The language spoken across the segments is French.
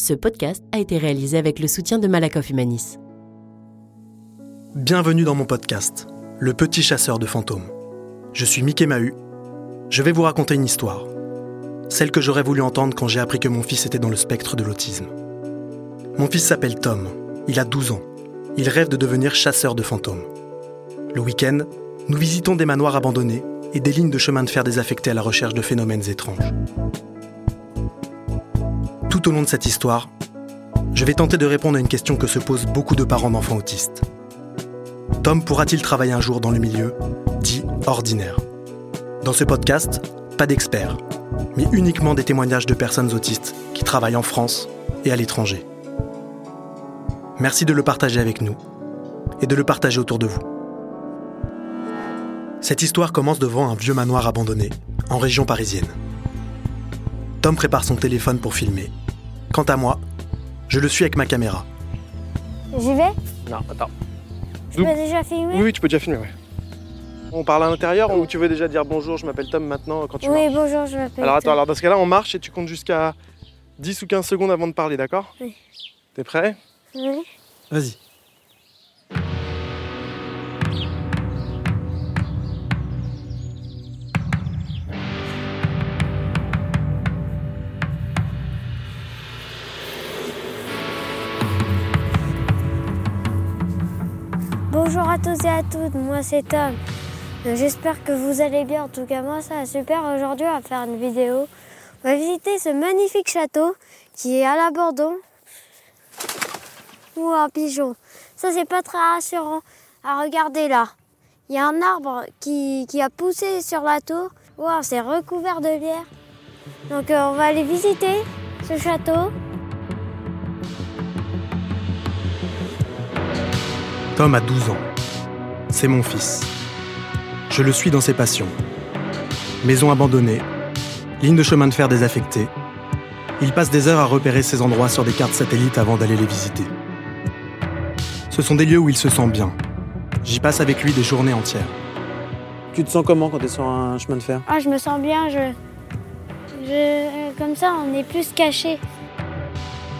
Ce podcast a été réalisé avec le soutien de Malakoff Humanis. Bienvenue dans mon podcast, Le Petit Chasseur de Fantômes. Je suis Mickey Mahu. Je vais vous raconter une histoire. Celle que j'aurais voulu entendre quand j'ai appris que mon fils était dans le spectre de l'autisme. Mon fils s'appelle Tom. Il a 12 ans. Il rêve de devenir chasseur de fantômes. Le week-end, nous visitons des manoirs abandonnés et des lignes de chemin de fer désaffectées à la recherche de phénomènes étranges. Tout au long de cette histoire, je vais tenter de répondre à une question que se posent beaucoup de parents d'enfants autistes. Tom pourra-t-il travailler un jour dans le milieu dit ordinaire? Dans ce podcast, pas d'experts, mais uniquement des témoignages de personnes autistes qui travaillent en France et à l'étranger. Merci de le partager avec nous et de le partager autour de vous. Cette histoire commence devant un vieux manoir abandonné, en région parisienne. Tom prépare son téléphone pour filmer. Quant à moi, je le suis avec ma caméra. J'y vais? Non, attends. Je peux déjà filmer? Oui, oui, tu peux déjà filmer, ouais. On parle à l'intérieur ou tu veux déjà dire bonjour, je m'appelle Tom maintenant quand tu Oui, marches? bonjour, je m'appelle. Alors attends, Tom. alors dans ce cas-là, on marche et tu comptes jusqu'à 10 ou 15 secondes avant de parler, d'accord? Oui. T'es prêt? Oui. Vas-y. Et à toutes, moi c'est Tom. Euh, J'espère que vous allez bien. En tout cas, moi ça va super. Aujourd'hui, on va faire une vidéo. On va visiter ce magnifique château qui est à l'abandon. Ou un pigeon. Ça, c'est pas très rassurant. À regarder là. Il y a un arbre qui, qui a poussé sur la tour. Waouh, c'est recouvert de bière. Donc, euh, on va aller visiter ce château. Tom a 12 ans. C'est mon fils. Je le suis dans ses passions. Maison abandonnée, ligne de chemin de fer désaffectée. Il passe des heures à repérer ces endroits sur des cartes satellites avant d'aller les visiter. Ce sont des lieux où il se sent bien. J'y passe avec lui des journées entières. Tu te sens comment quand tu es sur un chemin de fer? Ah, je me sens bien. Je, je, comme ça, on est plus caché.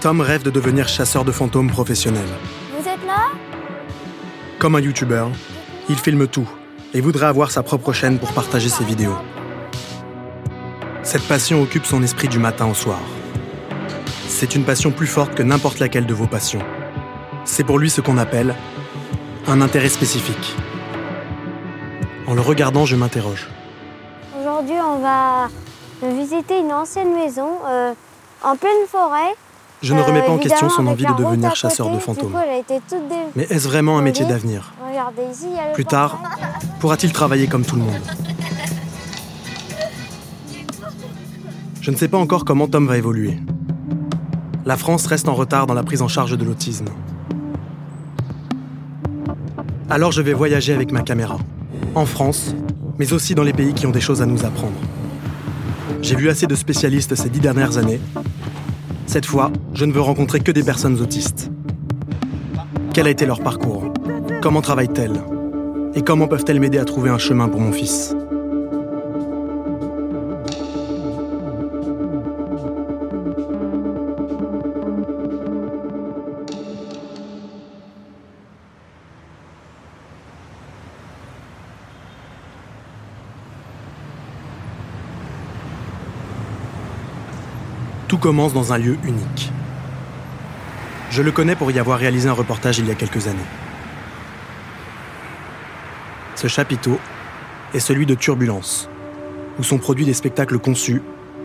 Tom rêve de devenir chasseur de fantômes professionnel. Vous êtes là? Comme un youtubeur, il filme tout et voudrait avoir sa propre chaîne pour partager ses vidéos. Cette passion occupe son esprit du matin au soir. C'est une passion plus forte que n'importe laquelle de vos passions. C'est pour lui ce qu'on appelle un intérêt spécifique. En le regardant, je m'interroge. Aujourd'hui, on va visiter une ancienne maison euh, en pleine forêt. Je ne remets Euh, pas en question son envie de devenir chasseur côté. de fantômes. Du coup, elle a été toute dé- Mais est-ce vraiment un métier d'avenir? Plus tard, pourra-t-il travailler comme tout le monde Je ne sais pas encore comment Tom va évoluer. La France reste en retard dans la prise en charge de l'autisme. Alors je vais voyager avec ma caméra. En France, mais aussi dans les pays qui ont des choses à nous apprendre. J'ai vu assez de spécialistes ces dix dernières années. Cette fois, je ne veux rencontrer que des personnes autistes. Quel a été leur parcours Comment travaillent-elles Et comment peuvent-elles m'aider à trouver un chemin pour mon fils? Tout commence dans un lieu unique. Je le connais pour y avoir réalisé un reportage il y a quelques années. Ce chapiteau est celui de Turbulence, où sont produits des spectacles conçus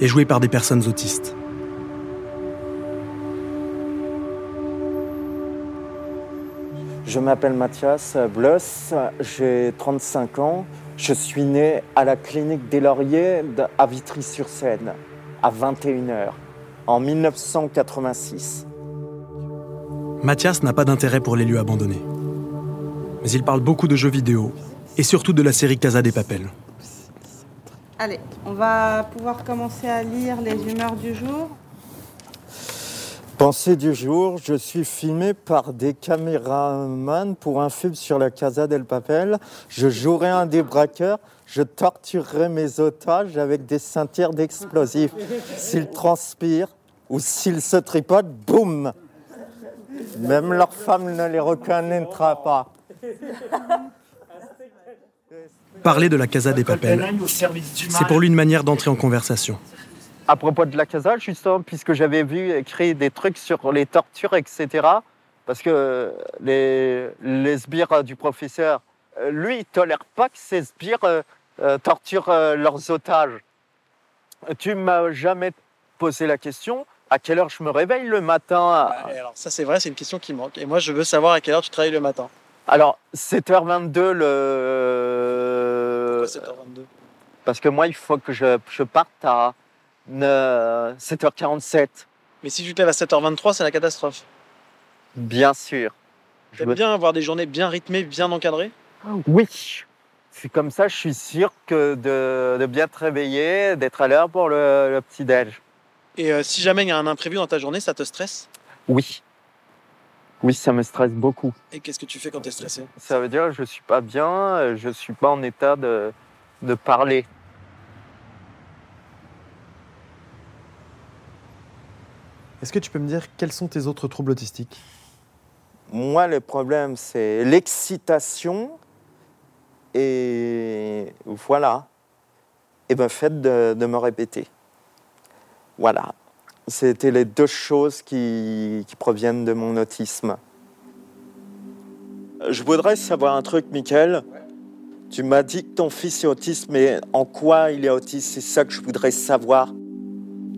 et joués par des personnes autistes. Je m'appelle Mathias Bloss, j'ai 35 ans. Je suis né à la clinique des Lauriers à Vitry-sur-Seine à 21h en 1986. Mathias n'a pas d'intérêt pour les lieux abandonnés. Mais il parle beaucoup de jeux vidéo et surtout de la série Casa des Papel. Allez, on va pouvoir commencer à lire les humeurs du jour. Pensée du jour, je suis filmé par des caméramans pour un film sur la Casa del Papel. Je jouerai un des braqueurs, je torturerai mes otages avec des ceintures d'explosifs. S'ils transpirent, Ou s'ils se tripotent, boum Même leur femme ne les reconnaîtra pas. Parler de la Casa des Papel, c'est pour lui une manière d'entrer en conversation. À propos de la Casa, justement, puisque j'avais vu écrire des trucs sur les tortures, etc., parce que les, les sbires du professeur, euh, lui, il tolère pas que ces sbires euh, euh, torturent euh, leurs otages. Tu m'as jamais posé la question à quelle heure je me réveille le matin? Ah, et alors ça c'est vrai, c'est une question qui manque. Et moi je veux savoir à quelle heure tu travailles le matin. Alors, 7h22 le. Pourquoi 7h22 Parce que moi, il faut que je, je parte à euh, 7h47, Mais si tu te lèves à 7h23, c'est la catastrophe. bien sûr. Je T'aimes me- bien avoir des journées bien rythmées, bien encadrées? Oui, c'est comme ça, je suis sûr que de, de bien te réveiller, d'être à l'heure pour le, le petit-déj. Et euh, si jamais il y a un imprévu dans ta journée, ça te stresse? Oui. Oui, ça me stresse beaucoup. Et qu'est-ce que tu fais quand t'es stressé? Ça veut dire que je suis pas bien, euh, je suis pas en état de, de parler. Est-ce que tu peux me dire quels sont tes autres troubles autistiques? Moi, le problème, c'est l'excitation et voilà. Et le fait de, de me répéter. Voilà. C'était les deux choses qui, qui proviennent de mon autisme. Je voudrais savoir un truc, Michael. Tu m'as dit que ton fils est autiste, mais en quoi il est autiste? C'est ça que je voudrais savoir.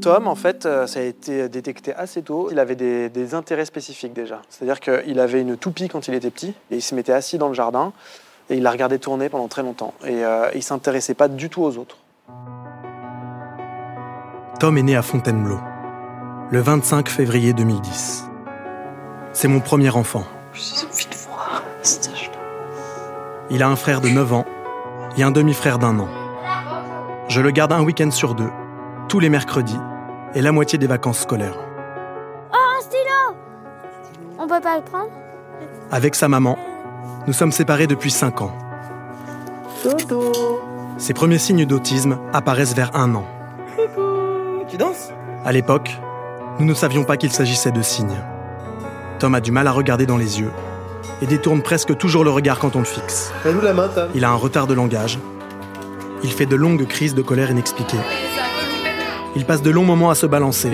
Tom, en fait, euh, ça a été détecté assez tôt. Il avait des, des intérêts spécifiques déjà. C'est-à-dire qu'il avait une toupie quand il était petit et il se mettait assis dans le jardin et il la regardait tourner pendant très longtemps. Et euh, il s'intéressait pas du tout aux autres. Tom est né à Fontainebleau, le 25 février 2010. C'est mon premier enfant. J'ai envie de voir cet âge-là. Il a un frère de 9 ans et un demi-frère d'un an. Je le garde un week-end sur deux, tous les mercredis et la moitié des vacances scolaires. Un stylo On peut pas le prendre? Avec sa maman, nous sommes séparés depuis 5 ans. Ses premiers signes d'autisme apparaissent vers un an. Tu danses? À l'époque, nous ne savions pas qu'il s'agissait de signes. Tom a du mal à regarder dans les yeux et détourne presque toujours le regard quand on le fixe. Fais-nous la main, Tom. Il a un retard de langage. Il fait de longues crises de colère inexpliquées. Il passe de longs moments à se balancer,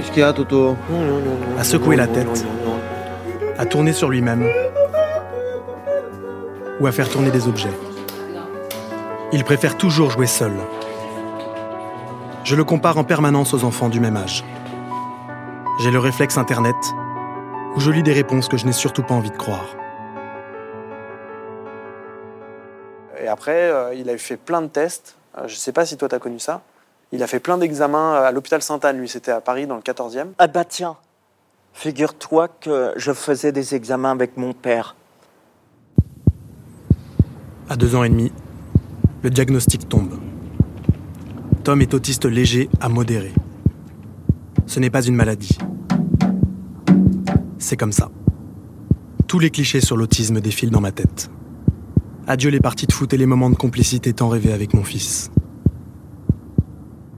à secouer la tête, à tourner sur lui-même ou à faire tourner des objets. Il préfère toujours jouer seul. Je le compare en permanence aux enfants du même âge. J'ai le réflexe Internet, où je lis des réponses que je n'ai surtout pas envie de croire. Et après, euh, il a fait plein de tests. Euh, je sais pas si toi, tu as connu ça. Il a fait plein d'examens à l'hôpital Sainte-Anne. Lui, c'était à Paris, dans le 14e. Ah bah tiens, figure-toi que je faisais des examens avec mon père. À deux ans et demi, le diagnostic tombe. Tom est autiste léger à modéré. Ce n'est pas une maladie. C'est comme ça. Tous les clichés sur l'autisme défilent dans ma tête. Adieu les parties de foot et les moments de complicité tant rêvés avec mon fils.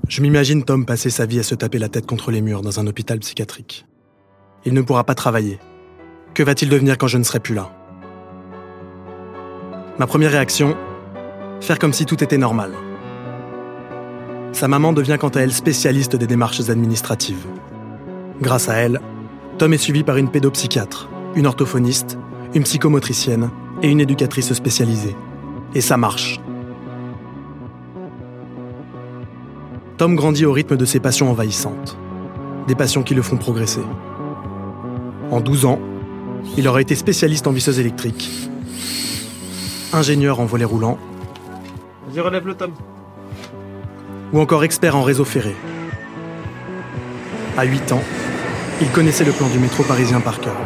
Je m'imagine Tom passer sa vie à se taper la tête contre les murs dans un hôpital psychiatrique. Il ne pourra pas travailler. Que va-t-il devenir quand je ne serai plus là? Ma première réaction Faire comme si tout était normal. Sa maman devient quant à elle spécialiste des démarches administratives. Grâce à elle, Tom est suivi par une pédopsychiatre, une orthophoniste, une psychomotricienne et une éducatrice spécialisée. Et ça marche. Tom grandit au rythme de ses passions envahissantes. Des passions qui le font progresser. En 12 ans, il aura été spécialiste en visseuse électrique, ingénieur en volet roulant Vas-y, relève le Tom. Ou encore expert en réseau ferré. À 8 ans, il connaissait le plan du métro parisien par cœur.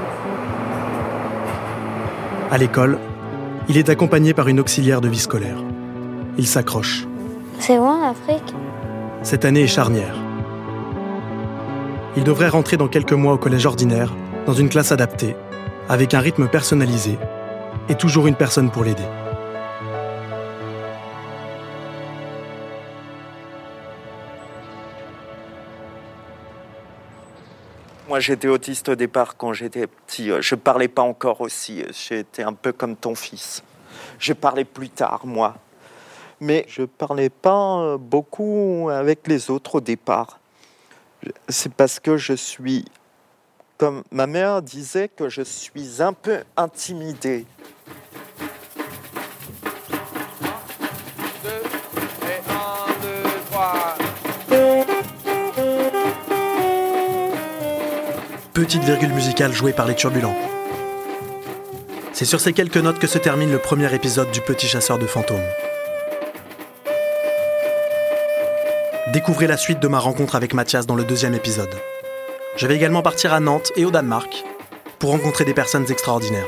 À l'école, il est accompagné par une auxiliaire de vie scolaire. Il s'accroche. C'est loin l'Afrique Cette année est charnière. Il devrait rentrer dans quelques mois au collège ordinaire, dans une classe adaptée, avec un rythme personnalisé et toujours une personne pour l'aider. Moi, j'étais autiste au départ quand j'étais petit. Je parlais pas encore aussi. J'étais un peu comme ton fils. Je parlais plus tard, moi. Mais je parlais pas beaucoup avec les autres au départ. C'est parce que je suis, comme ma mère disait, que je suis un peu intimidé. Petite virgule musicale jouée par les turbulents. C'est sur ces quelques notes que se termine le premier épisode du Petit chasseur de fantômes. Découvrez la suite de ma rencontre avec Mathias dans le deuxième épisode. Je vais également partir à Nantes et au Danemark pour rencontrer des personnes extraordinaires.